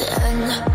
World's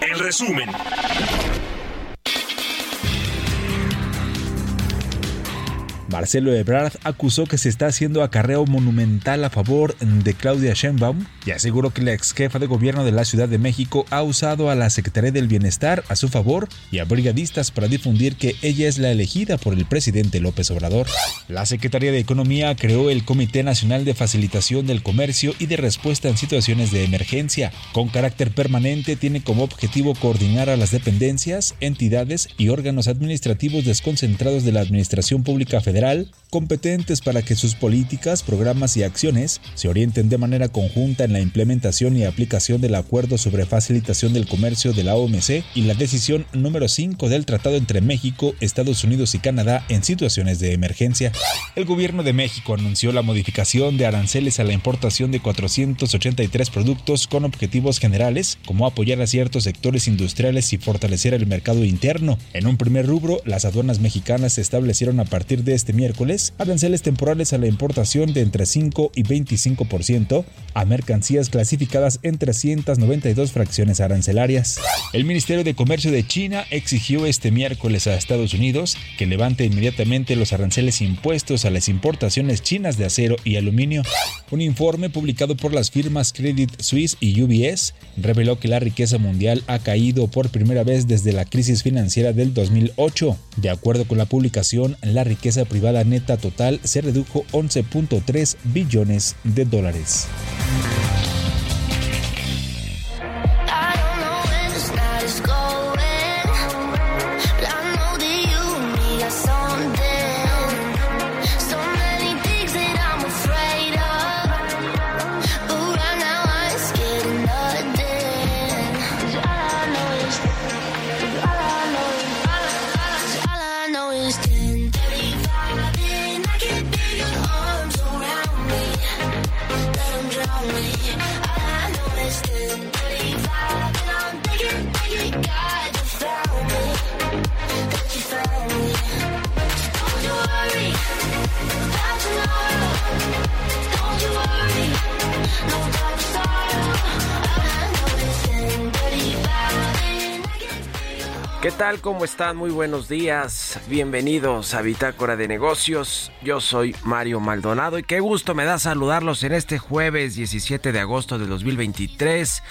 El resumen. Marcelo Ebrard acusó que se está haciendo acarreo monumental a favor de Claudia Sheinbaum y aseguró que la ex jefa de gobierno de la Ciudad de México ha usado a la Secretaría del Bienestar a su favor y a brigadistas para difundir que ella es la elegida por el presidente López Obrador. La Secretaría de Economía creó el Comité Nacional de Facilitación del Comercio y de Respuesta en Situaciones de Emergencia. Con carácter permanente tiene como objetivo coordinar a las dependencias, entidades y órganos administrativos desconcentrados de la Administración Pública Federal federal competentes para que sus políticas, programas y acciones se orienten de manera conjunta en la implementación y aplicación del Acuerdo sobre Facilitación del Comercio de la OMC y la decisión número 5 del Tratado entre México, Estados Unidos y Canadá en situaciones de emergencia. El gobierno de México anunció la modificación de aranceles a la importación de 483 productos con objetivos generales, como apoyar a ciertos sectores industriales y fortalecer el mercado interno. En un primer rubro, las aduanas mexicanas se establecieron a partir de este miércoles aranceles temporales a la importación de entre 5 y 25% a mercancías clasificadas en 392 fracciones arancelarias. El Ministerio de Comercio de China exigió este miércoles a Estados Unidos que levante inmediatamente los aranceles impuestos a las importaciones chinas de acero y aluminio. Un informe publicado por las firmas Credit Suisse y UBS reveló que la riqueza mundial ha caído por primera vez desde la crisis financiera del 2008. De acuerdo con la publicación, la riqueza privada neta total se redujo 11.3 billones de dólares. ¿Cómo están? Muy buenos días. Bienvenidos a Bitácora de Negocios. Yo soy Mario Maldonado y qué gusto me da saludarlos en este jueves 17 de agosto de 2023.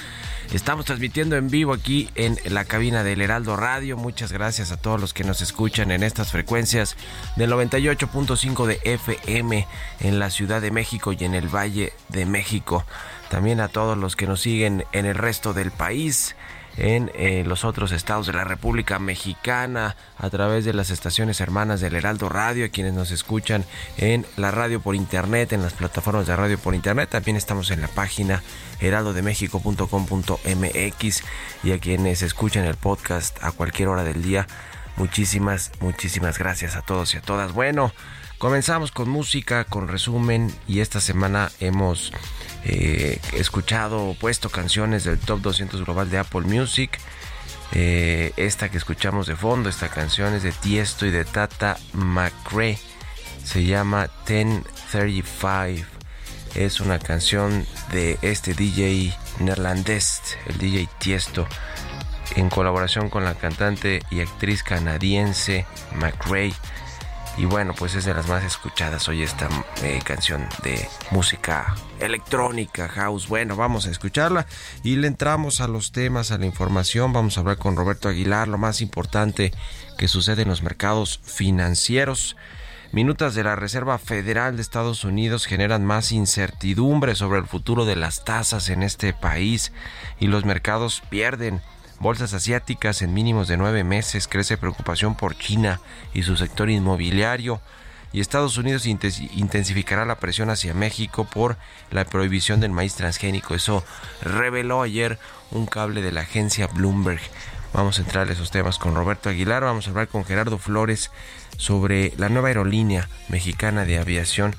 Estamos transmitiendo en vivo aquí en la cabina del Heraldo Radio. Muchas gracias a todos los que nos escuchan en estas frecuencias del 98.5 de FM en la Ciudad de México y en el Valle de México. También a todos los que nos siguen en el resto del país en eh, los otros estados de la República Mexicana a través de las estaciones hermanas del Heraldo Radio, a quienes nos escuchan en la radio por internet, en las plataformas de radio por internet. También estamos en la página heraldodemexico.com.mx y a quienes escuchan el podcast a cualquier hora del día. Muchísimas, muchísimas gracias a todos y a todas. Bueno, comenzamos con música, con resumen y esta semana hemos eh, escuchado, puesto canciones del Top 200 Global de Apple Music. Eh, esta que escuchamos de fondo, esta canción es de Tiesto y de Tata McRae. Se llama 1035. Es una canción de este DJ neerlandés, el DJ Tiesto, en colaboración con la cantante y actriz canadiense McRae. Y bueno, pues es de las más escuchadas hoy esta eh, canción de música electrónica, house. Bueno, vamos a escucharla y le entramos a los temas, a la información. Vamos a hablar con Roberto Aguilar, lo más importante que sucede en los mercados financieros. Minutas de la Reserva Federal de Estados Unidos generan más incertidumbre sobre el futuro de las tasas en este país y los mercados pierden Bolsas asiáticas en mínimos de nueve meses, crece preocupación por China y su sector inmobiliario. Y Estados Unidos intensificará la presión hacia México por la prohibición del maíz transgénico. Eso reveló ayer un cable de la agencia Bloomberg. Vamos a entrar a esos temas con Roberto Aguilar. Vamos a hablar con Gerardo Flores sobre la nueva aerolínea mexicana de aviación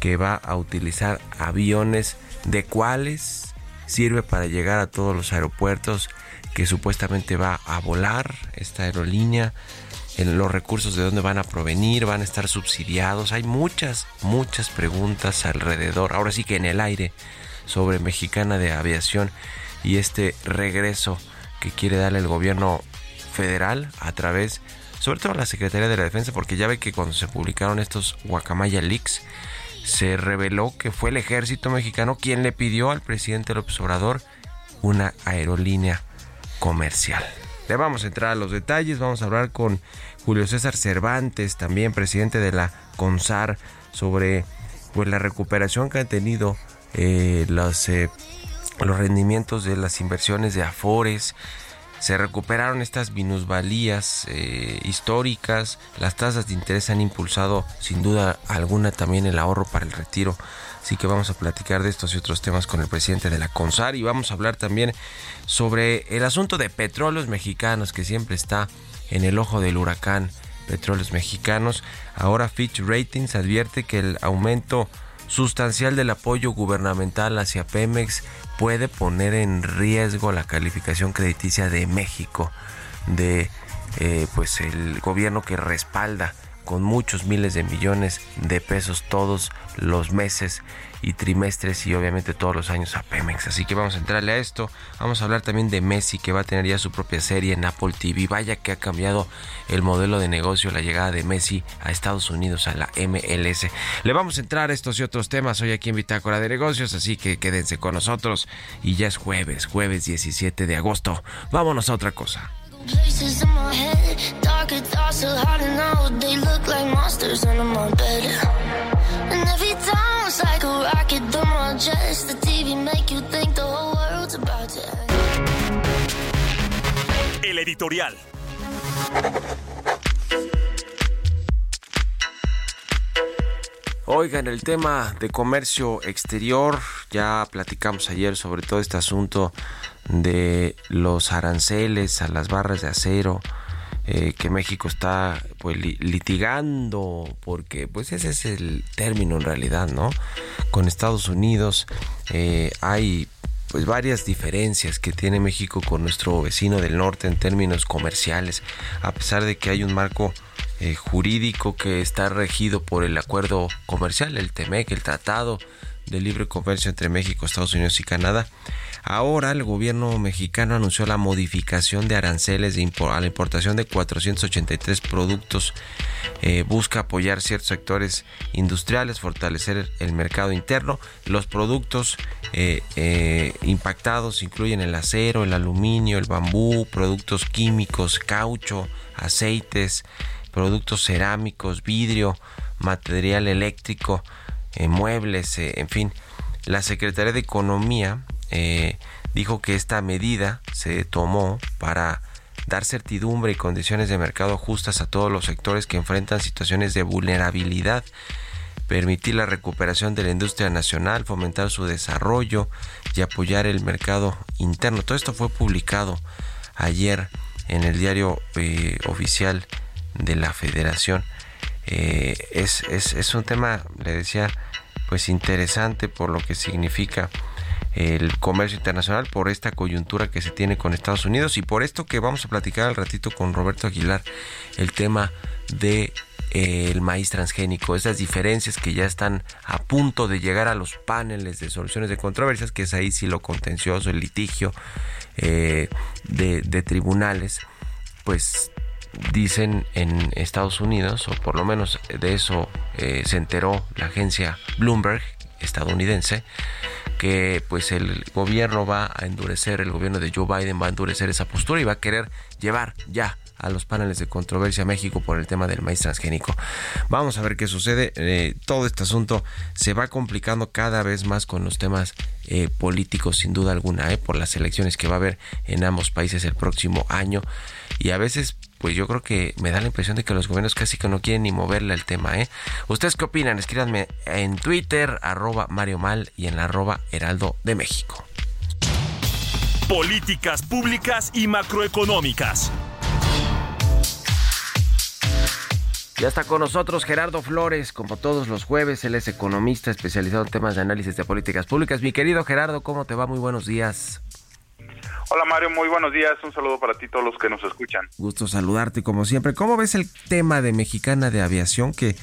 que va a utilizar aviones de cuáles sirve para llegar a todos los aeropuertos que supuestamente va a volar esta aerolínea, en los recursos de dónde van a provenir, van a estar subsidiados. Hay muchas, muchas preguntas alrededor, ahora sí que en el aire, sobre Mexicana de Aviación y este regreso que quiere darle el gobierno federal a través, sobre todo a la Secretaría de la Defensa, porque ya ve que cuando se publicaron estos Guacamaya Leaks, se reveló que fue el ejército mexicano quien le pidió al presidente López Obrador una aerolínea comercial. Le vamos a entrar a los detalles, vamos a hablar con Julio César Cervantes, también presidente de la CONSAR, sobre pues, la recuperación que han tenido eh, los, eh, los rendimientos de las inversiones de Afores. se recuperaron estas minusvalías eh, históricas, las tasas de interés han impulsado sin duda alguna también el ahorro para el retiro. Así que vamos a platicar de estos y otros temas con el presidente de la CONSAR y vamos a hablar también sobre el asunto de petróleos mexicanos que siempre está en el ojo del huracán. Petróleos mexicanos. Ahora Fitch Ratings advierte que el aumento sustancial del apoyo gubernamental hacia Pemex puede poner en riesgo la calificación crediticia de México, de eh, pues el gobierno que respalda con muchos miles de millones de pesos todos los meses y trimestres y obviamente todos los años a Pemex. Así que vamos a entrarle a esto. Vamos a hablar también de Messi que va a tener ya su propia serie en Apple TV. Vaya que ha cambiado el modelo de negocio la llegada de Messi a Estados Unidos, a la MLS. Le vamos a entrar a estos y otros temas hoy aquí en Bitácora de Negocios, así que quédense con nosotros. Y ya es jueves, jueves 17 de agosto. Vámonos a otra cosa. Places in my head, darker thoughts are hiding out. They look like monsters under my bed. And every time it's like a rocket through my chest. The TV make you think the whole world's about to end. El editorial. Oigan, el tema de comercio exterior, ya platicamos ayer sobre todo este asunto de los aranceles a las barras de acero eh, que México está pues litigando porque pues ese es el término en realidad no con Estados Unidos eh, hay pues varias diferencias que tiene México con nuestro vecino del norte en términos comerciales a pesar de que hay un marco eh, jurídico que está regido por el acuerdo comercial el TEMEC el tratado de libre comercio entre México Estados Unidos y Canadá Ahora el gobierno mexicano anunció la modificación de aranceles a la importación de 483 productos. Eh, busca apoyar ciertos sectores industriales, fortalecer el mercado interno. Los productos eh, eh, impactados incluyen el acero, el aluminio, el bambú, productos químicos, caucho, aceites, productos cerámicos, vidrio, material eléctrico, muebles, en fin. La Secretaría de Economía eh, dijo que esta medida se tomó para dar certidumbre y condiciones de mercado justas a todos los sectores que enfrentan situaciones de vulnerabilidad, permitir la recuperación de la industria nacional, fomentar su desarrollo y apoyar el mercado interno. Todo esto fue publicado ayer en el diario eh, oficial de la federación. Eh, es, es, es un tema, le decía, pues interesante por lo que significa el comercio internacional por esta coyuntura que se tiene con Estados Unidos y por esto que vamos a platicar al ratito con Roberto Aguilar el tema de eh, el maíz transgénico, esas diferencias que ya están a punto de llegar a los paneles de soluciones de controversias, que es ahí sí lo contencioso, el litigio eh, de, tribunales, pues dicen en Estados Unidos, o por lo menos de eso eh, se enteró la agencia Bloomberg estadounidense, que pues el gobierno va a endurecer, el gobierno de Joe Biden va a endurecer esa postura y va a querer llevar ya a los paneles de controversia a México por el tema del maíz transgénico. Vamos a ver qué sucede. Eh, todo este asunto se va complicando cada vez más con los temas eh, políticos, sin duda alguna, eh, por las elecciones que va a haber en ambos países el próximo año. Y a veces pues yo creo que me da la impresión de que los gobiernos casi que no quieren ni moverle el tema, ¿eh? ¿Ustedes qué opinan? Escríbanme en Twitter, arroba Mario Mal y en la arroba Heraldo de México. Políticas públicas y macroeconómicas. Ya está con nosotros Gerardo Flores, como todos los jueves, él es economista especializado en temas de análisis de políticas públicas. Mi querido Gerardo, ¿cómo te va? Muy buenos días. Hola Mario, muy buenos días. Un saludo para ti, todos los que nos escuchan. Gusto saludarte como siempre. ¿Cómo ves el tema de Mexicana de Aviación que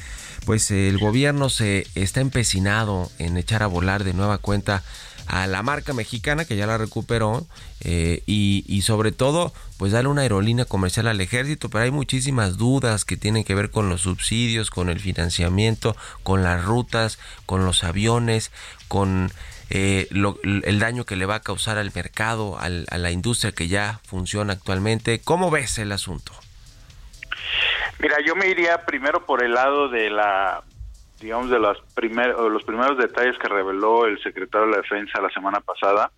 pues el gobierno se está empecinado en echar a volar de nueva cuenta a la marca mexicana que ya la recuperó eh, y, y, sobre todo pues darle una aerolínea comercial al ejército pero hay muchísimas dudas que tienen que ver con los subsidios con el financiamiento con las rutas con los aviones con eh, el daño que le va a causar al mercado, a la industria que ya funciona actualmente. ¿Cómo ves el asunto? Mira, yo me iría primero por el lado de la, digamos, de los, primer, los primeros detalles que reveló el secretario de la Defensa la semana pasada.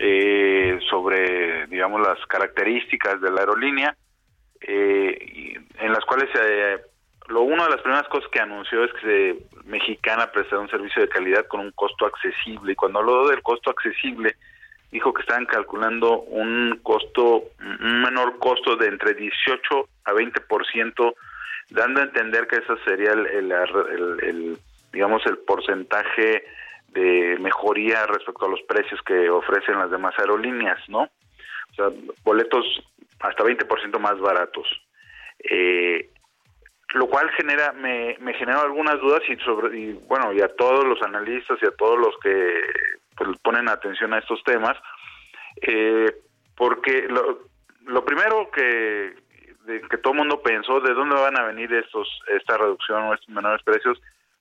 eh, sobre, digamos, las características de la aerolínea, eh, en las cuales eh, lo una de las primeras cosas que anunció es que se, Mexicana prestará un servicio de calidad con un costo accesible. Y cuando habló del costo accesible, dijo que estaban calculando un costo, un menor costo de entre 18 a 20%, dando a entender que ese sería el, el digamos, el porcentaje de mejoría respecto a los precios que ofrecen las demás aerolíneas, ¿no? O sea, boletos hasta 20% más baratos. Eh, lo cual genera me, me generó algunas dudas y sobre y bueno y a todos los analistas y a todos los que pues, ponen atención a estos temas eh, porque lo, lo primero que que todo el mundo pensó de dónde van a venir estos esta reducción o estos menores precios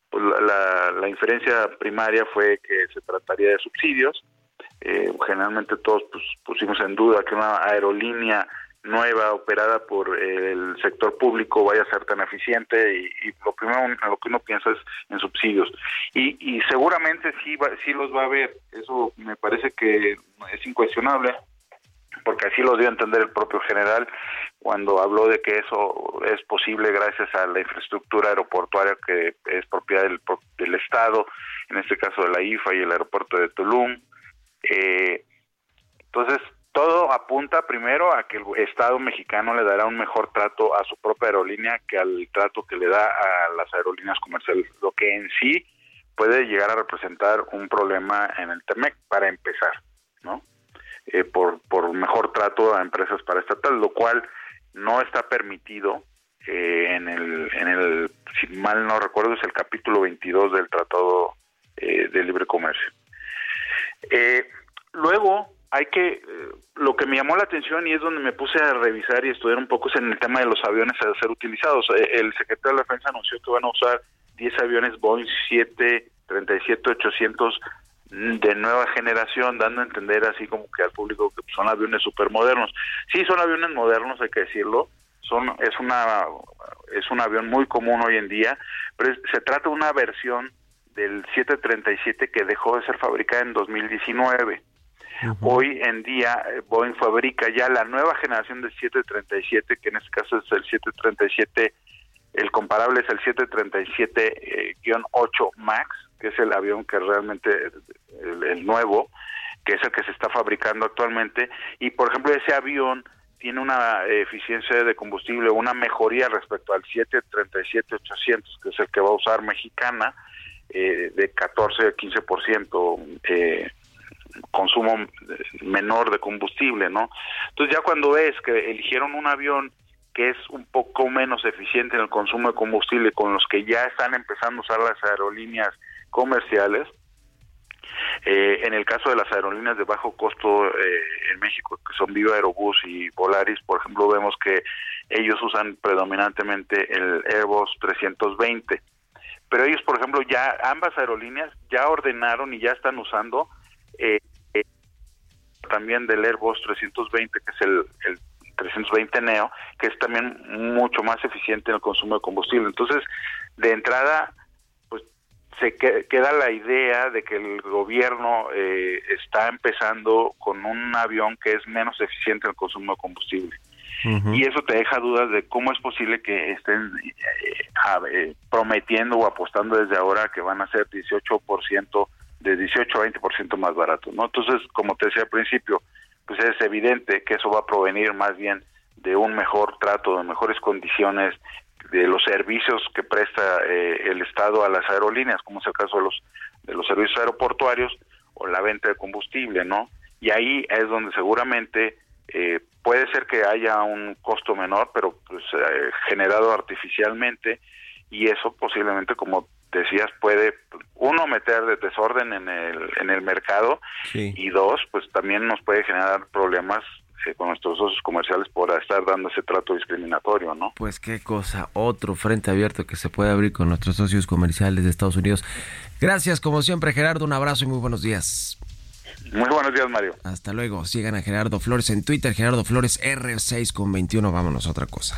pues la, la inferencia primaria fue que se trataría de subsidios. Eh, generalmente todos pues, pusimos en duda que una aerolínea nueva operada por el sector público vaya a ser tan eficiente y, lo primero lo que uno piensa es en subsidios y, y seguramente sí sí los va a haber eso me parece que es incuestionable porque así lo dio a entender el propio general cuando habló de que eso es posible gracias a la infraestructura aeroportuaria que es propiedad del, del Estado, en este caso de la IFA y el aeropuerto de Tulum. Eh, entonces, todo apunta primero a que el Estado mexicano le dará un mejor trato a su propia aerolínea que al trato que le da a las aerolíneas comerciales, lo que en sí puede llegar a representar un problema en el TEMEC para empezar, ¿no? Eh, por, por mejor trato a empresas paraestatales, lo cual no está permitido eh, en, el, en el, si mal no recuerdo, es el capítulo 22 del Tratado eh, de Libre Comercio. Eh, luego, hay que, lo que me llamó la atención y es donde me puse a revisar y estudiar un poco es en el tema de los aviones a ser utilizados. El secretario de la Defensa anunció que van a usar 10 aviones Boeing 737-800 de nueva generación, dando a entender así como que al público que son aviones super modernos. Sí, son aviones modernos, hay que decirlo. Son es una es un avión muy común hoy en día, pero se trata de una versión del 737 que dejó de ser fabricada en 2019. Hoy en día eh, Boeing fabrica ya la nueva generación del 737, que en este caso es el 737, el comparable es el 737-8 eh, MAX, que es el avión que realmente, el, nuevo, que es el que se está fabricando actualmente, y por ejemplo ese avión tiene una eficiencia de combustible, una mejoría respecto al 737-800, que es el que va a usar Mexicana, eh, de 14 a 15% eh, consumo menor de combustible, ¿no? Entonces ya cuando ves que eligieron un avión que es un poco menos eficiente en el consumo de combustible con los que ya están empezando a usar las aerolíneas comerciales. Eh, en el caso de las aerolíneas de bajo costo eh, en México, que son Viva Aerobús y Volaris, por ejemplo, vemos que ellos usan predominantemente el Airbus 320. Pero ellos, por ejemplo, ya ambas aerolíneas ya ordenaron y ya están usando eh, también del Airbus 320, que es el, el 320 Neo, que es también mucho más eficiente en el consumo de combustible. Entonces, de entrada, se queda la idea de que el gobierno eh, está empezando con un avión que es menos eficiente en el consumo de combustible. Y eso te deja dudas de cómo es posible que estén eh, eh, prometiendo o apostando desde ahora que van a ser 18%, de 18 a 20% más baratos. ¿no? Entonces, como te decía al principio, pues es evidente que eso va a provenir más bien de un mejor trato, de mejores condiciones de los servicios que presta eh, el Estado a las aerolíneas, como es el caso de los de los servicios aeroportuarios o la venta de combustible, ¿no? Y ahí es donde seguramente eh, puede ser que haya un costo menor, pero pues eh, generado artificialmente y eso posiblemente, como decías, puede uno meter de desorden en el en el mercado y dos, pues también nos puede generar problemas eh, con nuestros socios comerciales por estar dando ese trato discriminatorio, ¿no? Pues qué cosa, otro frente abierto que se puede abrir con nuestros socios comerciales de Estados Unidos. Gracias, como siempre, Gerardo, un abrazo y muy buenos días. Muy buenos días, Mario. Hasta luego. Sigan a Gerardo Flores en Twitter, Gerardo Flores R6 con 21. Vámonos a otra cosa.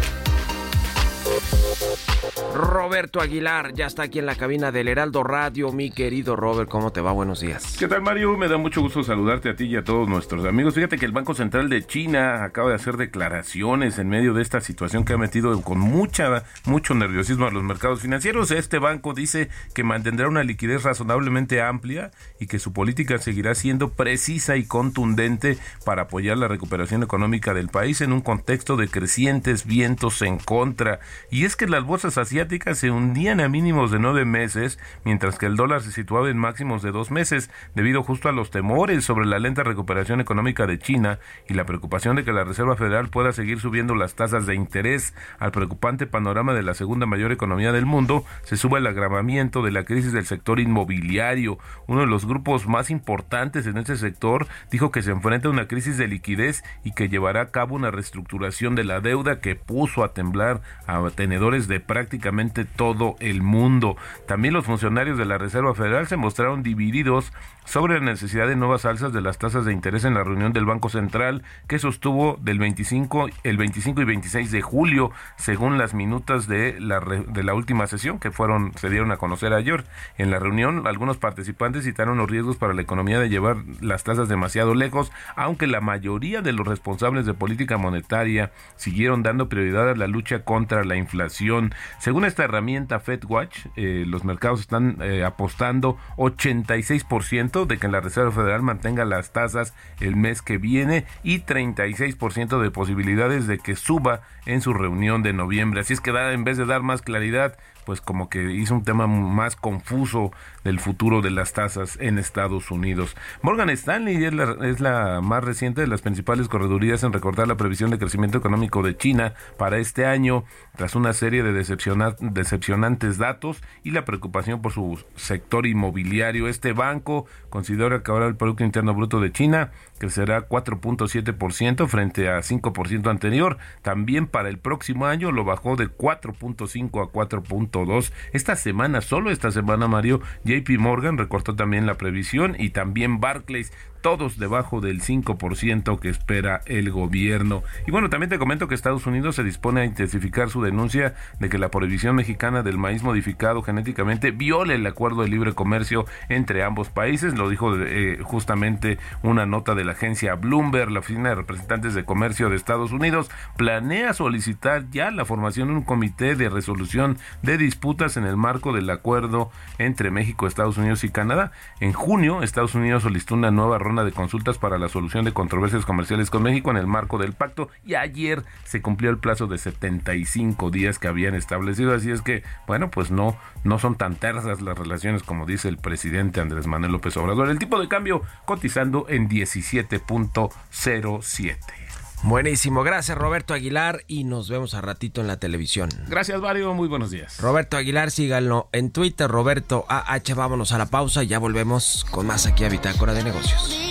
Roberto Aguilar ya está aquí en la cabina del Heraldo Radio. Mi querido Robert, ¿cómo te va? Buenos días. ¿Qué tal, Mario? Me da mucho gusto saludarte a ti y a todos nuestros amigos. Fíjate que el Banco Central de China acaba de hacer declaraciones en medio de esta situación que ha metido con mucha, mucho nerviosismo a los mercados financieros. Este banco dice que mantendrá una liquidez razonablemente amplia y que su política seguirá siendo precisa y contundente para apoyar la recuperación económica del país en un contexto de crecientes vientos en contra. Y es que las bolsas asiáticas se hundían a mínimos de nueve meses, mientras que el dólar se situaba en máximos de dos meses, debido justo a los temores sobre la lenta recuperación económica de China y la preocupación de que la Reserva Federal pueda seguir subiendo las tasas de interés. Al preocupante panorama de la segunda mayor economía del mundo, se sube el agravamiento de la crisis del sector inmobiliario. Uno de los grupos más importantes en ese sector dijo que se enfrenta a una crisis de liquidez y que llevará a cabo una reestructuración de la deuda que puso a temblar a tenedores de práctica todo el mundo. También los funcionarios de la Reserva Federal se mostraron divididos sobre la necesidad de nuevas alzas de las tasas de interés en la reunión del Banco Central que sostuvo del 25 el 25 y 26 de julio, según las minutas de la de la última sesión que fueron se dieron a conocer ayer. En la reunión, algunos participantes citaron los riesgos para la economía de llevar las tasas demasiado lejos, aunque la mayoría de los responsables de política monetaria siguieron dando prioridad a la lucha contra la inflación. Según esta herramienta FedWatch, eh, los mercados están eh, apostando 86% de que la Reserva Federal mantenga las tasas el mes que viene y 36% de posibilidades de que suba en su reunión de noviembre. Así es que en vez de dar más claridad pues como que hizo un tema más confuso del futuro de las tasas en Estados Unidos. Morgan Stanley es la, es la más reciente de las principales corredurías en recordar la previsión de crecimiento económico de China para este año, tras una serie de decepcionantes datos y la preocupación por su sector inmobiliario. Este banco considera que ahora el Producto Interno Bruto de China crecerá 4.7% frente a 5% anterior. También para el próximo año lo bajó de 4.5 a 4.2. Esta semana, solo esta semana, Mario, JP Morgan recortó también la previsión y también Barclays todos debajo del 5% que espera el gobierno. Y bueno, también te comento que Estados Unidos se dispone a intensificar su denuncia de que la prohibición mexicana del maíz modificado genéticamente viola el acuerdo de libre comercio entre ambos países. Lo dijo eh, justamente una nota de la agencia Bloomberg, la Oficina de Representantes de Comercio de Estados Unidos, planea solicitar ya la formación de un comité de resolución de disputas en el marco del acuerdo entre México, Estados Unidos y Canadá. En junio, Estados Unidos solicitó una nueva ronda de consultas para la solución de controversias comerciales con México en el marco del pacto y ayer se cumplió el plazo de 75 días que habían establecido, así es que, bueno, pues no, no son tan tersas las relaciones como dice el presidente Andrés Manuel López Obrador. El tipo de cambio cotizando en 17.07. Buenísimo, gracias Roberto Aguilar y nos vemos a ratito en la televisión. Gracias Mario, muy buenos días. Roberto Aguilar, síganlo en Twitter, Roberto AH, vámonos a la pausa y ya volvemos con más aquí a Bitácora de Negocios.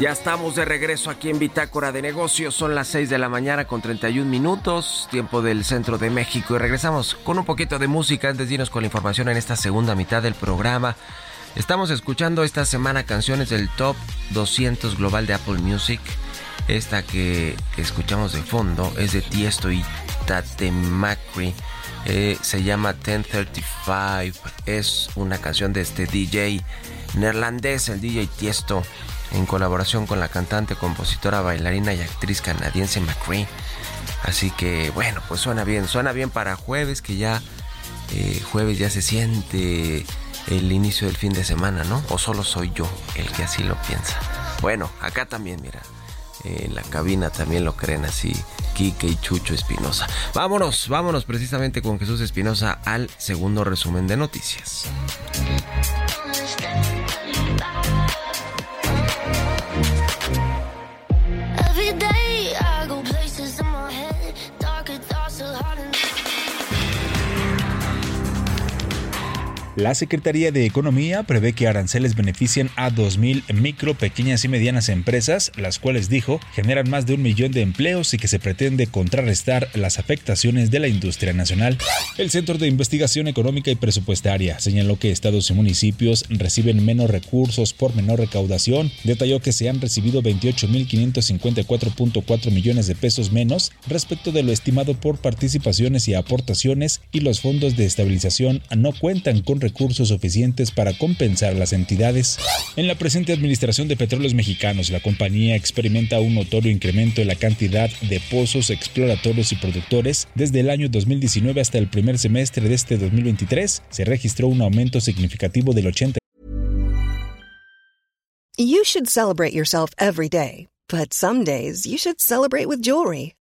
Ya estamos de regreso aquí en Bitácora de Negocios. Son las 6 de la mañana con 31 minutos, tiempo del centro de México. Y regresamos con un poquito de música antes de irnos con la información en esta segunda mitad del programa. Estamos escuchando esta semana canciones del Top 200 Global de Apple Music. Esta que, escuchamos de fondo es de Tiesto y Tate Macri. Eh, se llama 1035. Es una canción de este DJ neerlandés, el DJ Tiesto en colaboración con la cantante, compositora, bailarina y actriz canadiense McCree. Así que bueno, pues suena bien, suena bien para jueves, que ya eh, jueves ya se siente el inicio del fin de semana, ¿no? O solo soy yo el que así lo piensa. Bueno, acá también, mira, en la cabina también lo creen así, Kike y Chucho Espinosa. Vámonos, vámonos precisamente con Jesús Espinosa al segundo resumen de noticias. La Secretaría de Economía prevé que aranceles beneficien a 2.000 micro, pequeñas y medianas empresas, las cuales dijo generan más de un millón de empleos y que se pretende contrarrestar las afectaciones de la industria nacional. El Centro de Investigación Económica y Presupuestaria señaló que estados y municipios reciben menos recursos por menor recaudación. Detalló que se han recibido 28.554.4 millones de pesos menos respecto de lo estimado por participaciones y aportaciones y los fondos de estabilización no cuentan con recursos suficientes para compensar las entidades. En la presente administración de petróleos mexicanos, la compañía experimenta un notorio incremento en la cantidad de pozos exploratorios y productores. Desde el año 2019 hasta el primer semestre de este 2023, se registró un aumento significativo del 80. You should celebrate yourself every day, but some days you should celebrate with jewelry.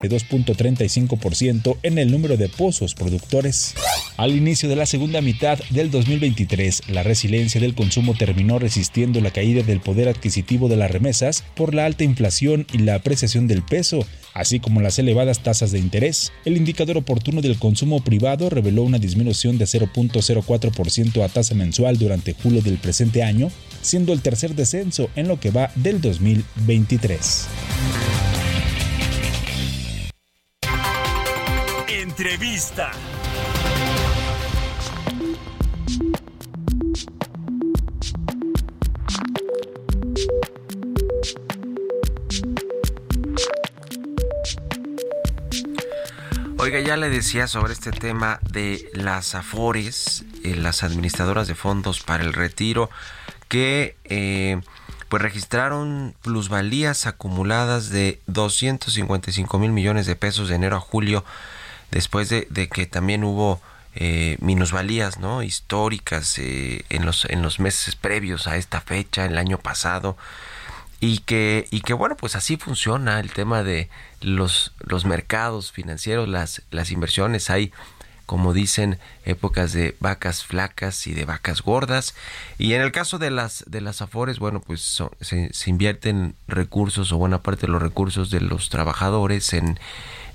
de 2.35% en el número de pozos productores. Al inicio de la segunda mitad del 2023, la resiliencia del consumo terminó resistiendo la caída del poder adquisitivo de las remesas por la alta inflación y la apreciación del peso, así como las elevadas tasas de interés. El indicador oportuno del consumo privado reveló una disminución de 0.04% a tasa mensual durante julio del presente año, siendo el tercer descenso en lo que va del 2023. Entrevista. Oiga, ya le decía sobre este tema de las AFORES, eh, las administradoras de fondos para el retiro, que eh, pues registraron plusvalías acumuladas de 255 mil millones de pesos de enero a julio, después de, que también hubo eh, minusvalías no históricas eh, en los en los meses previos a esta fecha el año pasado y que y que bueno pues así funciona el tema de los los mercados financieros las las inversiones hay como dicen, épocas de vacas flacas y de vacas gordas. Y en el caso de las de las afores, bueno, pues se, invierten recursos o buena parte de los recursos de los trabajadores en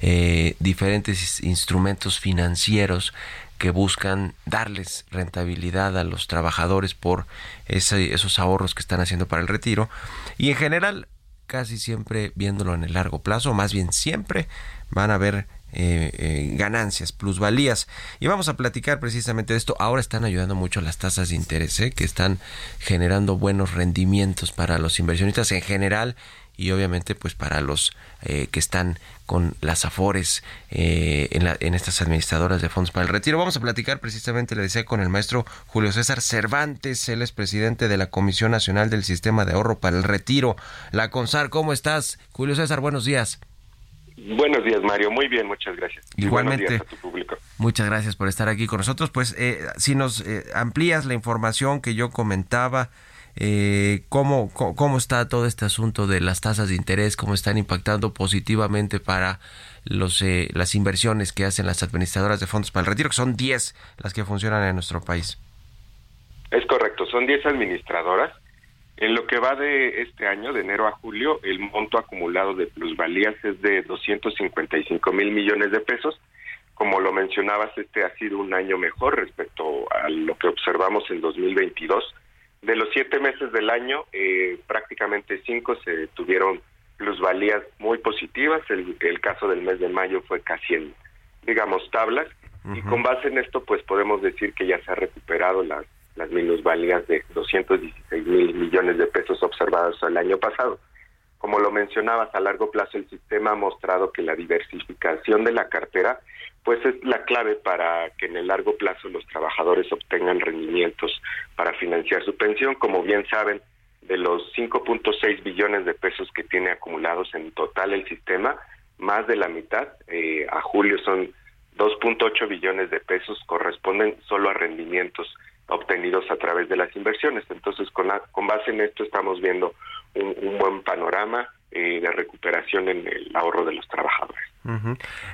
eh, diferentes instrumentos financieros que buscan darles rentabilidad a los trabajadores por esos ahorros que están haciendo para el retiro. Y en general, casi siempre viéndolo en el largo plazo, más bien siempre van a ver eh, eh, ganancias, plusvalías. Y vamos a platicar precisamente de esto. Ahora están ayudando mucho las tasas de interés, que están generando buenos rendimientos para los inversionistas en general y obviamente pues para los que están con las afores en, en, estas administradoras de fondos para el retiro. Vamos a platicar precisamente, le decía, con el maestro Julio César Cervantes, él es presidente de la Comisión Nacional del Sistema de Ahorro para el Retiro, la CONSAR. ¿Cómo estás? Julio César, buenos días. Buenos días, Mario. Muy bien, muchas gracias. Igualmente. Muchas gracias por estar aquí con nosotros. Pues eh, si nos eh, amplías la información que yo comentaba, eh, ¿cómo, cómo, está todo este asunto de las tasas de interés, cómo están impactando positivamente para los, eh, las inversiones que hacen las administradoras de fondos para el retiro, que son 10 las que funcionan en nuestro país. Es correcto, son 10 administradoras. En lo que va de este año, de enero a julio, el monto acumulado de plusvalías es de 255 mil millones de pesos. Como lo mencionabas, este ha sido un año mejor respecto a lo que observamos en 2022 de los siete meses del año, eh, prácticamente cinco se tuvieron plusvalías muy positivas. El, el, caso del mes de mayo fue casi en, digamos, tablas. Y con base en esto, pues podemos decir que ya se ha recuperado las, las minusvalías de 216 mil millones de pesos observados el año pasado. Como lo mencionabas, a largo plazo el sistema ha mostrado que la diversificación de la cartera pues es la clave para que en el largo plazo los trabajadores obtengan rendimientos para financiar su pensión. Como bien saben, de los 5.6 billones de pesos que tiene acumulados en total el sistema, más de la mitad, eh, a julio son 2.8 billones de pesos, corresponden solo a rendimientos obtenidos a través de las inversiones. Entonces, con, con base en esto estamos viendo un, buen panorama eh, de recuperación en el ahorro de los trabajadores.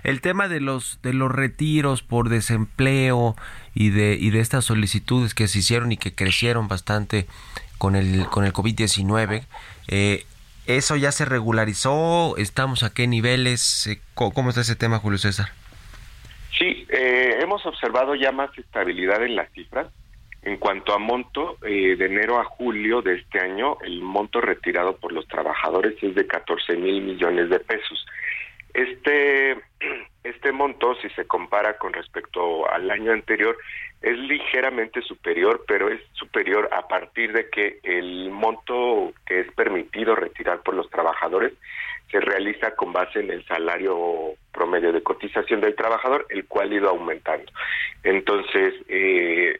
El tema de los de los retiros por desempleo y de y de estas solicitudes que se hicieron y que crecieron bastante con el con el COVID-19, eh, eso ya se regularizó, estamos a qué niveles, eh, cómo está ese tema, Julio César. Hemos observado ya más estabilidad en las cifras. En cuanto a monto, eh, de enero a julio de este año, el monto retirado por los trabajadores es de 14 mil millones de pesos. Este, este monto, si se compara con respecto al año anterior, es ligeramente superior, pero es superior a partir de que el monto que es permitido retirar por los trabajadores se realiza con base en el salario promedio de cotización del trabajador, el cual ha ido aumentando. Entonces, eh,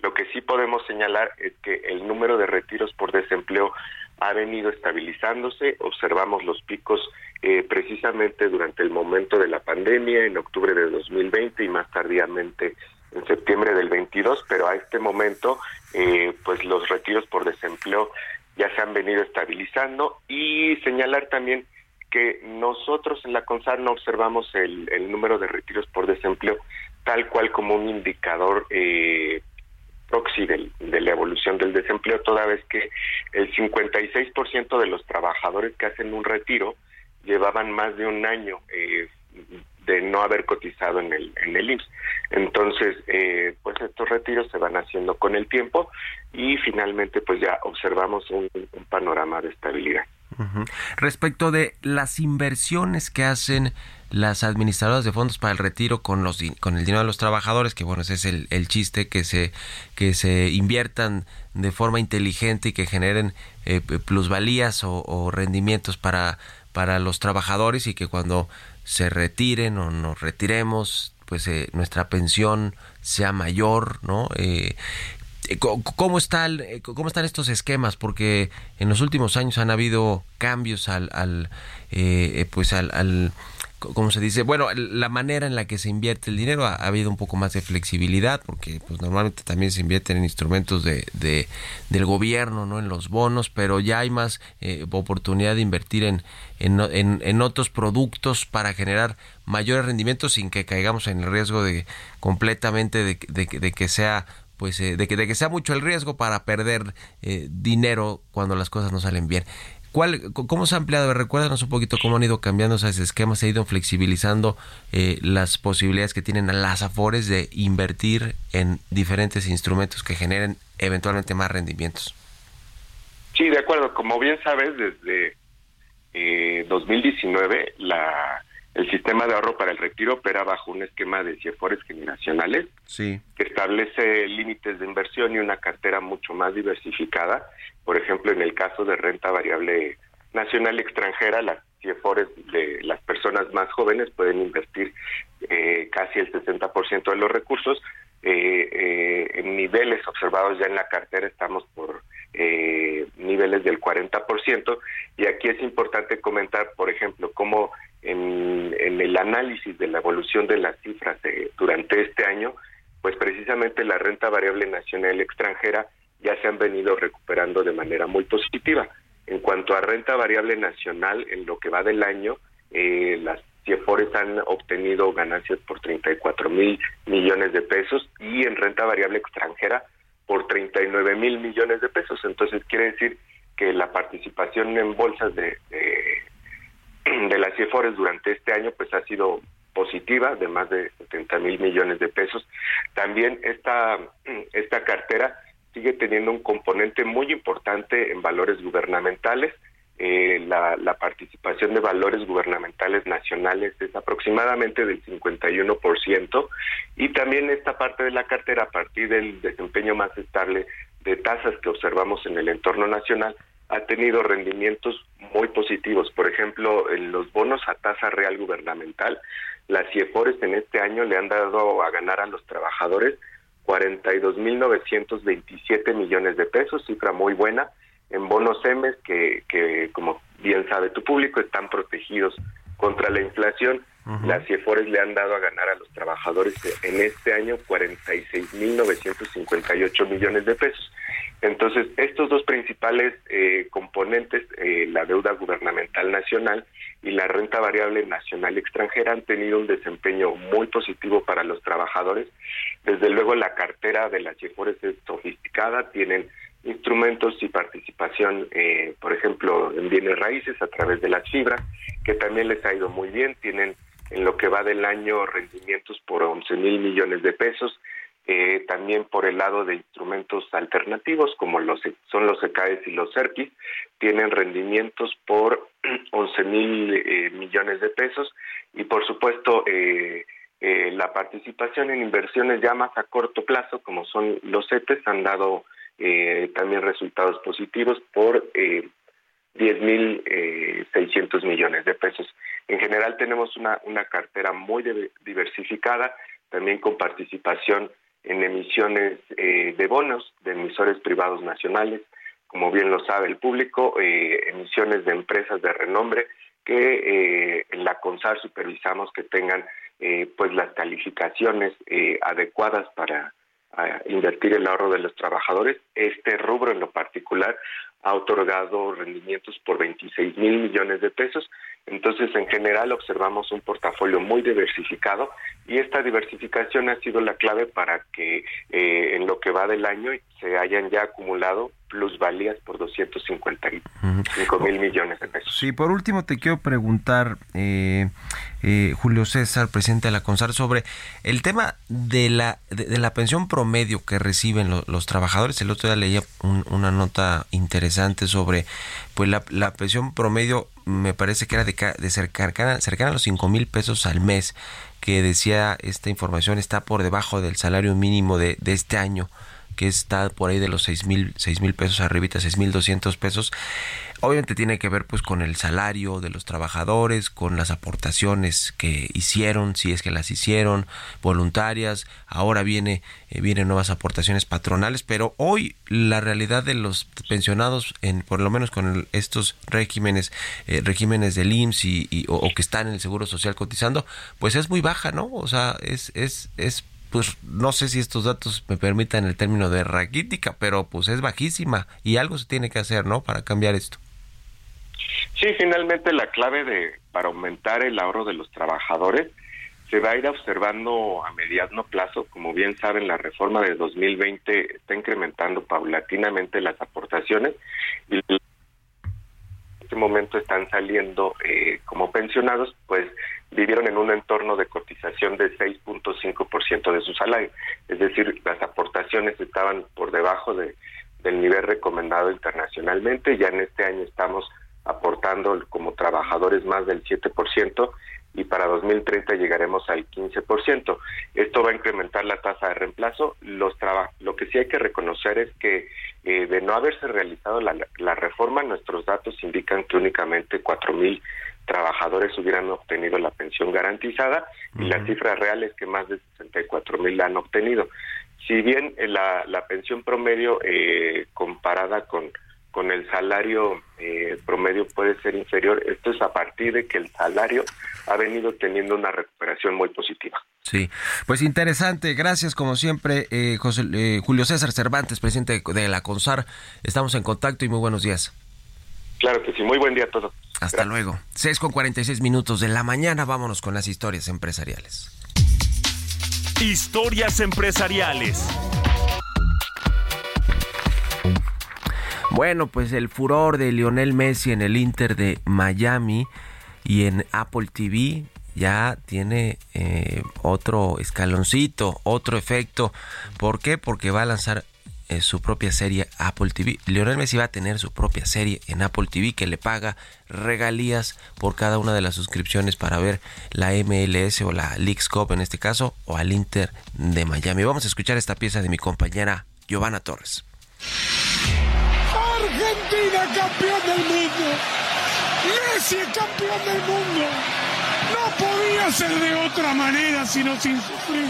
lo que sí podemos señalar es que el número de retiros por desempleo ha venido estabilizándose, observamos los picos eh, precisamente durante el momento de la pandemia, en octubre de 2020 y más tardíamente en septiembre del 22, pero a este momento eh, pues los retiros por desempleo ya se han venido estabilizando y señalar también que nosotros en la CONSAR no observamos el, número de retiros por desempleo tal cual como un indicador eh, proxy de la evolución del desempleo, toda vez que el 56% de los trabajadores que hacen un retiro llevaban más de un año eh, de no haber cotizado en el en el IMSS. Entonces, eh, pues estos retiros se van haciendo con el tiempo y finalmente pues ya observamos un panorama de estabilidad. Respecto de las inversiones que hacen las administradoras de fondos para el retiro con los con el dinero de los trabajadores, que bueno, ese es el, el chiste, que se, que se inviertan de forma inteligente y que generen eh, plusvalías o, rendimientos para, para los trabajadores y que cuando se retiren o nos retiremos, pues eh, nuestra pensión sea mayor, ¿no? Eh, ¿Cómo, está eh, ¿Cómo están estos esquemas? Porque en los últimos años han habido cambios al, al eh, pues al, ¿cómo se dice? Bueno, la manera en la que se invierte el dinero ha, habido un poco más de flexibilidad porque pues normalmente también se invierten en instrumentos de, de del gobierno, no en los bonos, pero ya hay más oportunidad de invertir en, en, en, otros productos para generar mayores rendimientos sin que caigamos en el riesgo de completamente de, de que sea pues eh, de, que, de que sea mucho el riesgo para perder eh, dinero cuando las cosas no salen bien. ¿Cuál, ¿Cómo se ha ampliado? Recuérdanos un poquito cómo han ido cambiando esos esquemas, se ha ido flexibilizando eh, las posibilidades que tienen las AFORES de invertir en diferentes instrumentos que generen eventualmente más rendimientos. Sí, de acuerdo. Como bien sabes, desde 2019 la el sistema de ahorro para el retiro opera bajo un esquema de CIEFORES generacionales sí. que establece límites de inversión y una cartera mucho más diversificada. Por ejemplo, en el caso de renta variable nacional y extranjera, las CIEFORES de las personas más jóvenes pueden invertir eh, casi el 60% de los recursos. Eh, eh, en niveles observados ya en la cartera estamos por niveles del 40% y aquí es importante comentar, por ejemplo, cómo en, el análisis de la evolución de las cifras durante este año, pues precisamente la renta variable nacional extranjera ya se han venido recuperando de manera muy positiva. En cuanto a renta variable nacional, en lo que va del año, eh, las CIEFORES han obtenido ganancias por 34 mil millones de pesos y en renta variable extranjera por 39 mil millones de pesos. Entonces quiere decir que la participación en bolsas de, de, las CIEFORES durante este año pues ha sido positiva de más de 70 mil millones de pesos. También esta, esta cartera sigue teniendo un componente muy importante en valores gubernamentales. Eh, la, participación de valores gubernamentales nacionales es aproximadamente del 51% y también esta parte de la cartera a partir del desempeño más estable de tasas que observamos en el entorno nacional ha tenido rendimientos muy positivos. Por ejemplo, en los bonos a tasa real gubernamental, las CIEFORES en este año le han dado a ganar a los trabajadores 42.927 millones de pesos, cifra muy buena, en bonos M que, que, como bien sabe tu público, están protegidos contra la inflación. Las CIEFORES le han dado a ganar a los trabajadores en este año 46.958 millones de pesos. Entonces, estos dos principales eh, componentes, eh, la deuda gubernamental nacional y la renta variable nacional extranjera, han tenido un desempeño muy positivo para los trabajadores. Desde luego, la cartera de las CIEFORES es sofisticada, tienen instrumentos y participación, eh, por ejemplo, en bienes raíces a través de las fibras, que también les ha ido muy bien, tienen en lo que va del año rendimientos por 11 mil millones de pesos, eh, también por el lado de instrumentos alternativos como los son los ECAES y los CERPIS, tienen rendimientos por 11 mil eh, millones de pesos. Y por supuesto eh, la participación en inversiones ya más a corto plazo como son los CETES han dado también resultados positivos por eh, 10.600 millones de pesos. En general tenemos una, una cartera muy diversificada, también con participación en emisiones eh, de bonos de emisores privados nacionales, como bien lo sabe el público, eh, emisiones de empresas de renombre que eh, en la CONSAR supervisamos que tengan pues las calificaciones adecuadas para invertir el ahorro de los trabajadores. Este rubro en lo particular ha otorgado rendimientos por 26 mil millones de pesos. Entonces, en general, observamos un portafolio muy diversificado y esta diversificación ha sido la clave para que eh, en lo que va del año se hayan ya acumulado plusvalías por 255 mil millones de pesos. Sí, por último te quiero preguntar, eh, eh, Julio César, presidente de la CONSAR, sobre el tema de la, de, la pensión promedio que reciben los trabajadores. El otro día leía una nota interesante sobre pues la, pensión promedio, me parece que era de, de cercana, cercana a los 5 mil pesos al mes, que decía esta información está por debajo del salario mínimo de, de este año que está por ahí de los seis mil, seis mil pesos arribita, seis mil doscientos pesos. Obviamente tiene que ver pues con el salario de los trabajadores, con las aportaciones que hicieron, si es que las hicieron, voluntarias. Ahora viene eh, vienen nuevas aportaciones patronales, pero hoy la realidad de los pensionados, en por lo menos con estos regímenes eh, regímenes del IMSS y, o, o, que están en el Seguro Social cotizando, pues es muy baja, ¿no? O sea, es es es pues no sé si estos datos me permitan el término de raquítica, pero pues es bajísima y algo se tiene que hacer, ¿no? Para cambiar esto. Sí, finalmente la clave de para aumentar el ahorro de los trabajadores se va a ir observando a mediano plazo. Como bien saben, la reforma de 2020 está incrementando paulatinamente las aportaciones y en este momento están saliendo eh, como pensionados, pues vivieron en un entorno de cotización de 6.5% de su salario, es decir, las aportaciones estaban por debajo de, del nivel recomendado internacionalmente, ya en este año estamos aportando como trabajadores más del 7% y para 2030 llegaremos al 15%. Esto va a incrementar la tasa de reemplazo. Los lo que sí hay que reconocer es que eh, de no haberse realizado la, la reforma, nuestros datos indican que únicamente 4.000 trabajadores hubieran obtenido la pensión garantizada y la cifra real es que más de 64 mil la han obtenido. Si bien eh, la, la pensión promedio eh, comparada con, con el salario eh, promedio puede ser inferior. Esto es a partir de que el salario ha venido teniendo una recuperación muy positiva. Sí, pues interesante. Gracias, como siempre, eh, José, eh, Julio César Cervantes, presidente de la CONSAR. Estamos en contacto y muy buenos días. Claro que sí, muy buen día a todos. Hasta luego. 6 con 46 minutos de la mañana, vámonos con las historias empresariales. Historias empresariales. Bueno, pues el furor de Lionel Messi en el Inter de Miami y en Apple TV ya tiene eh, otro escaloncito, otro efecto. ¿Por qué? Porque va a lanzar eh, su propia serie Apple TV. Lionel Messi va a tener su propia serie en Apple TV que le paga regalías por cada una de las suscripciones para ver la MLS o la Leagues Cup en este caso o al Inter de Miami. Vamos a escuchar esta pieza de mi compañera Giovanna Torres. Argentina campeón del mundo. Messi campeón del mundo. No podía ser de otra manera sino sin sufrir.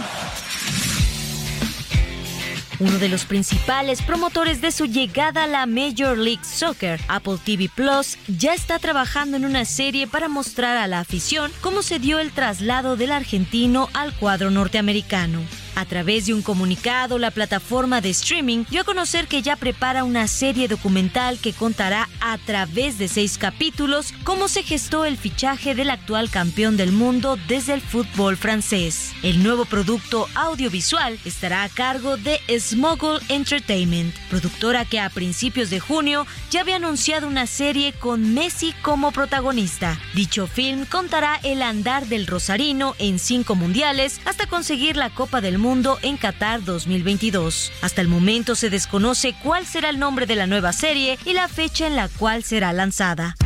Uno de los principales promotores de su llegada a la Major League Soccer, Apple TV Plus, ya está trabajando en una serie para mostrar a la afición cómo se dio el traslado del argentino al cuadro norteamericano. A través de un comunicado, la plataforma de streaming dio a conocer que ya prepara una serie documental que contará a través de seis capítulos cómo se gestó el fichaje del actual campeón del mundo desde el fútbol francés. El nuevo producto audiovisual estará a cargo de Smoggle Entertainment, productora que a principios de junio ya había anunciado una serie con Messi como protagonista. Dicho film contará el andar del Rosarino en cinco mundiales hasta conseguir la Copa del Mundo en Qatar 2022. Hasta el momento se desconoce cuál será el nombre de la nueva serie y la fecha en la cual será lanzada.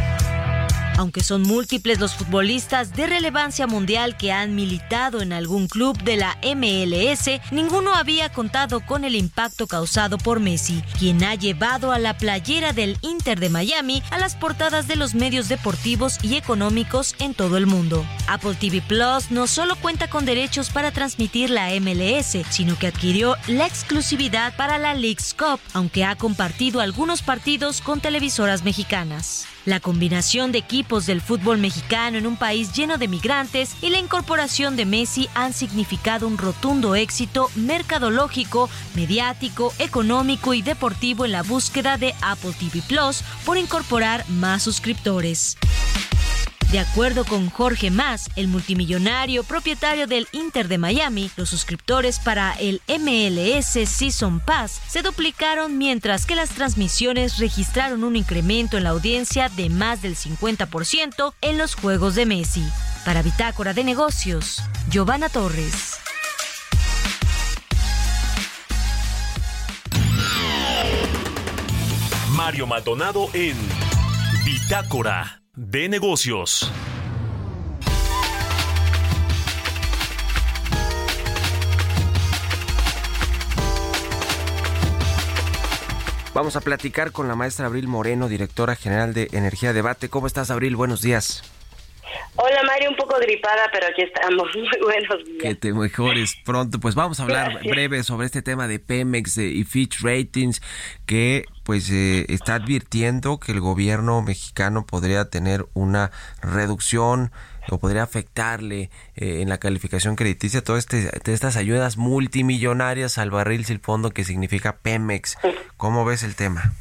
Aunque son múltiples los futbolistas de relevancia mundial que han militado en algún club de la MLS, ninguno había contado con el impacto causado por Messi, quien ha llevado a la playera del Inter de Miami a las portadas de los medios deportivos y económicos en todo el mundo. Apple TV Plus no solo cuenta con derechos para transmitir la MLS, sino que adquirió la exclusividad para la League's Cup, aunque ha compartido algunos partidos con televisoras mexicanas. La combinación de equipos del fútbol mexicano en un país lleno de migrantes y la incorporación de Messi han significado un rotundo éxito mercadológico, mediático, económico y deportivo en la búsqueda de Apple TV Plus por incorporar más suscriptores. De acuerdo con Jorge Mas, el multimillonario propietario del Inter de Miami, los suscriptores para el MLS Season Pass se duplicaron mientras que las transmisiones registraron un incremento en la audiencia de más del 50% en los juegos de Messi. Para Bitácora de Negocios, Giovanna Torres. Mario Maldonado en Bitácora de negocios. Vamos a platicar con la maestra Abril Moreno, directora general de Energía Debate. ¿Cómo estás, Abril? Buenos días. Hola Mario, un poco gripada, pero aquí estamos. Muy buenos días. Que te mejores pronto. Pues vamos a hablar breve sobre este tema de Pemex y Fitch Ratings, que pues eh, está advirtiendo que el gobierno mexicano podría tener una reducción o podría afectarle eh, en la calificación crediticia todas este, estas ayudas multimillonarias al barril sin fondo que significa Pemex. ¿Cómo ves el tema?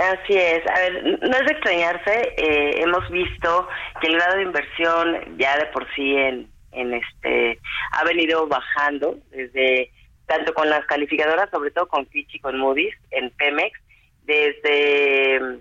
Así es. A ver, no es de extrañarse. Eh, hemos visto que el grado de inversión ya de por sí en, en este ha venido bajando desde tanto con las calificadoras, sobre todo con Fitch y con Moody's en Pemex, desde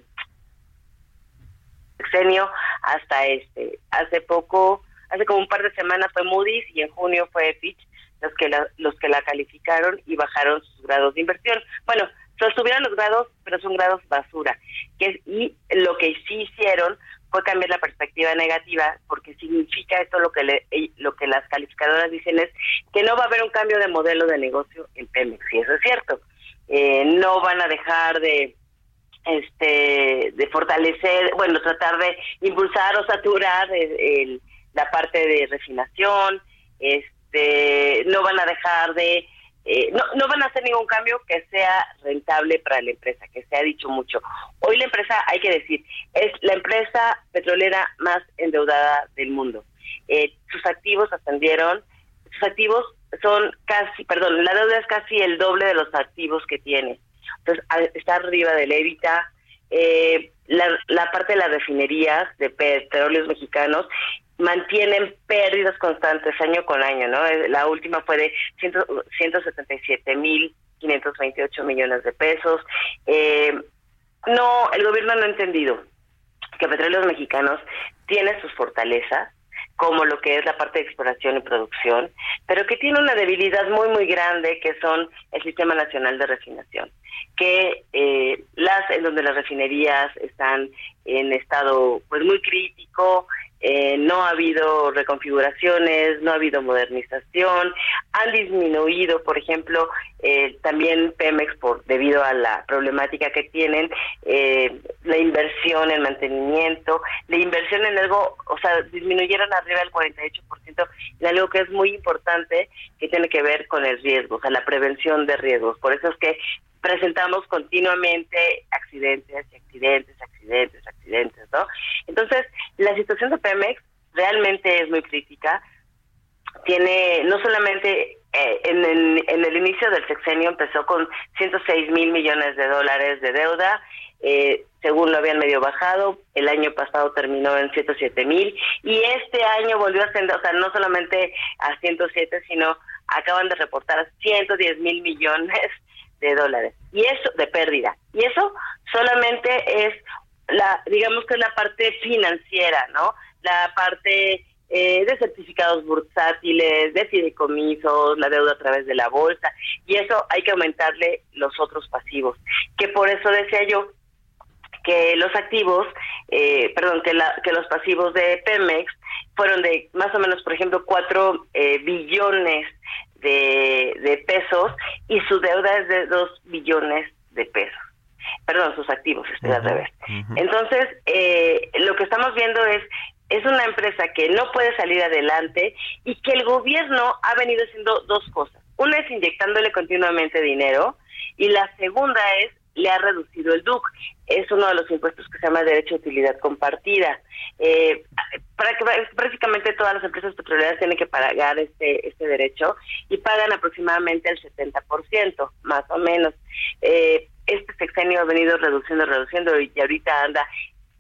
sexenio hasta este. Hace poco, hace como un par de semanas fue Moody's y en junio fue Fitch los que la, los que la calificaron y bajaron sus grados de inversión. Bueno, sostuvieron los grados, pero son grados basura. Que, y lo que sí hicieron fue cambiar la perspectiva negativa, porque significa esto lo que le, lo que las calificadoras dicen es que no va a haber un cambio de modelo de negocio en Pemex, y eso es cierto. Eh, no van a dejar de este de fortalecer, bueno, tratar de impulsar o saturar el, la parte de refinación, este no van a dejar de eh, no, no van a hacer ningún cambio que sea rentable para la empresa, que se ha dicho mucho. Hoy la empresa, hay que decir, es la empresa petrolera más endeudada del mundo. Eh, sus activos ascendieron, sus activos son casi, perdón, la deuda es casi el doble de los activos que tiene. Entonces, está arriba del EBITDA, eh, la, parte de las refinerías de petróleos mexicanos mantienen pérdidas constantes año con año, ¿no? Eh, la última fue de 177 mil 528 millones de pesos. Eh, no, el gobierno no ha entendido que Petróleos Mexicanos tiene sus fortalezas, como lo que es la parte de exploración y producción, pero que tiene una debilidad muy, muy grande, que son el Sistema Nacional de Refinación que eh, las en donde las refinerías están en estado pues muy crítico eh, no ha habido reconfiguraciones, no ha habido modernización, han disminuido, por ejemplo, eh, también Pemex por debido a la problemática que tienen, eh, la inversión en mantenimiento, la inversión en algo, o sea, disminuyeron arriba del 48% en algo que es muy importante que tiene que ver con el riesgo, o sea, la prevención de riesgos. Por eso es que presentamos continuamente accidentes y accidentes, accidentes, accidentes, ¿no? Entonces, la situación de Pemex realmente es muy crítica. Tiene, no solamente eh, en, el, inicio del sexenio empezó con 106 mil millones de dólares de deuda, eh, según lo habían medio bajado, el año pasado terminó en 107 mil y este año volvió a ascender, o sea, no solamente a 107, sino acaban de reportar 110 mil millones de dólares. Y eso de pérdida. Y eso solamente es la digamos que es la parte financiera no la parte eh, de certificados bursátiles de fideicomisos la deuda a través de la bolsa. Y eso hay que aumentarle los otros pasivos. Que por eso decía yo que los activos eh, perdón que la que los pasivos de Pemex fueron de más o menos por ejemplo cuatro eh, billones de, pesos y su deuda es de 2 billones de pesos. Perdón, sus activos, estoy al revés. Entonces, eh, lo que estamos viendo es es una empresa que no puede salir adelante y que el gobierno ha venido haciendo dos cosas. Una es inyectándole continuamente dinero y la segunda es le ha reducido el DUC. Es uno de los impuestos que se llama derecho a utilidad compartida. Eh, prácticamente todas las empresas petroleras tienen que pagar este este derecho y pagan aproximadamente el 70%, más o menos. Eh, este sexenio ha venido reduciendo, reduciendo y ahorita anda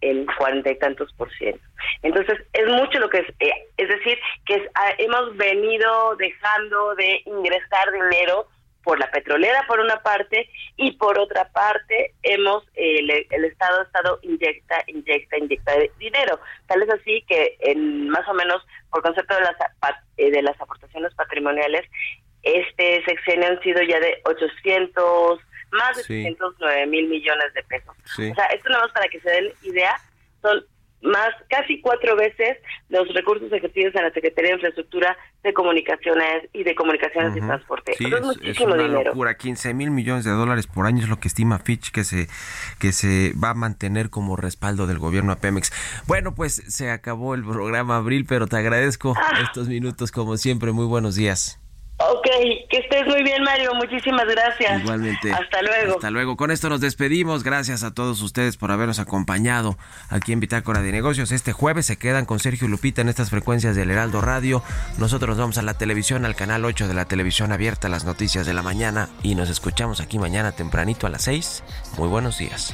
en cuarenta y tantos por ciento. Entonces, es mucho lo que es, eh, es decir, que ah, hemos venido dejando de ingresar dinero por la petrolera por una parte y por otra parte hemos el, Estado ha estado inyecta inyecta inyecta dinero. Tal es así que en más o menos por concepto de las eh, de las aportaciones patrimoniales este sexenio han sido ya de 800 más de 809 mil millones de pesos. O sea esto nada más para que se den idea son más casi cuatro veces los recursos ejercidos en la Secretaría de Infraestructura de Comunicaciones y de Comunicaciones y Transporte. Sí, es, muchísimo una locura, 15 mil millones de dólares por año es lo que estima Fitch que se, que se va a mantener como respaldo del gobierno a Pemex. Bueno, pues se acabó el programa Abril, pero te agradezco ah. estos minutos como siempre. Muy buenos días. Ok, estés muy bien, Mario. Muchísimas gracias. Igualmente. Hasta luego. Hasta luego. Con esto nos despedimos. Gracias a todos ustedes por habernos acompañado aquí en Bitácora de Negocios. Este jueves se quedan con Sergio Lupita en estas frecuencias del Heraldo Radio. Nosotros nos vamos a la televisión, al canal 8 de la televisión abierta, las noticias de la mañana. Y nos escuchamos aquí mañana tempranito a las 6. Muy buenos días.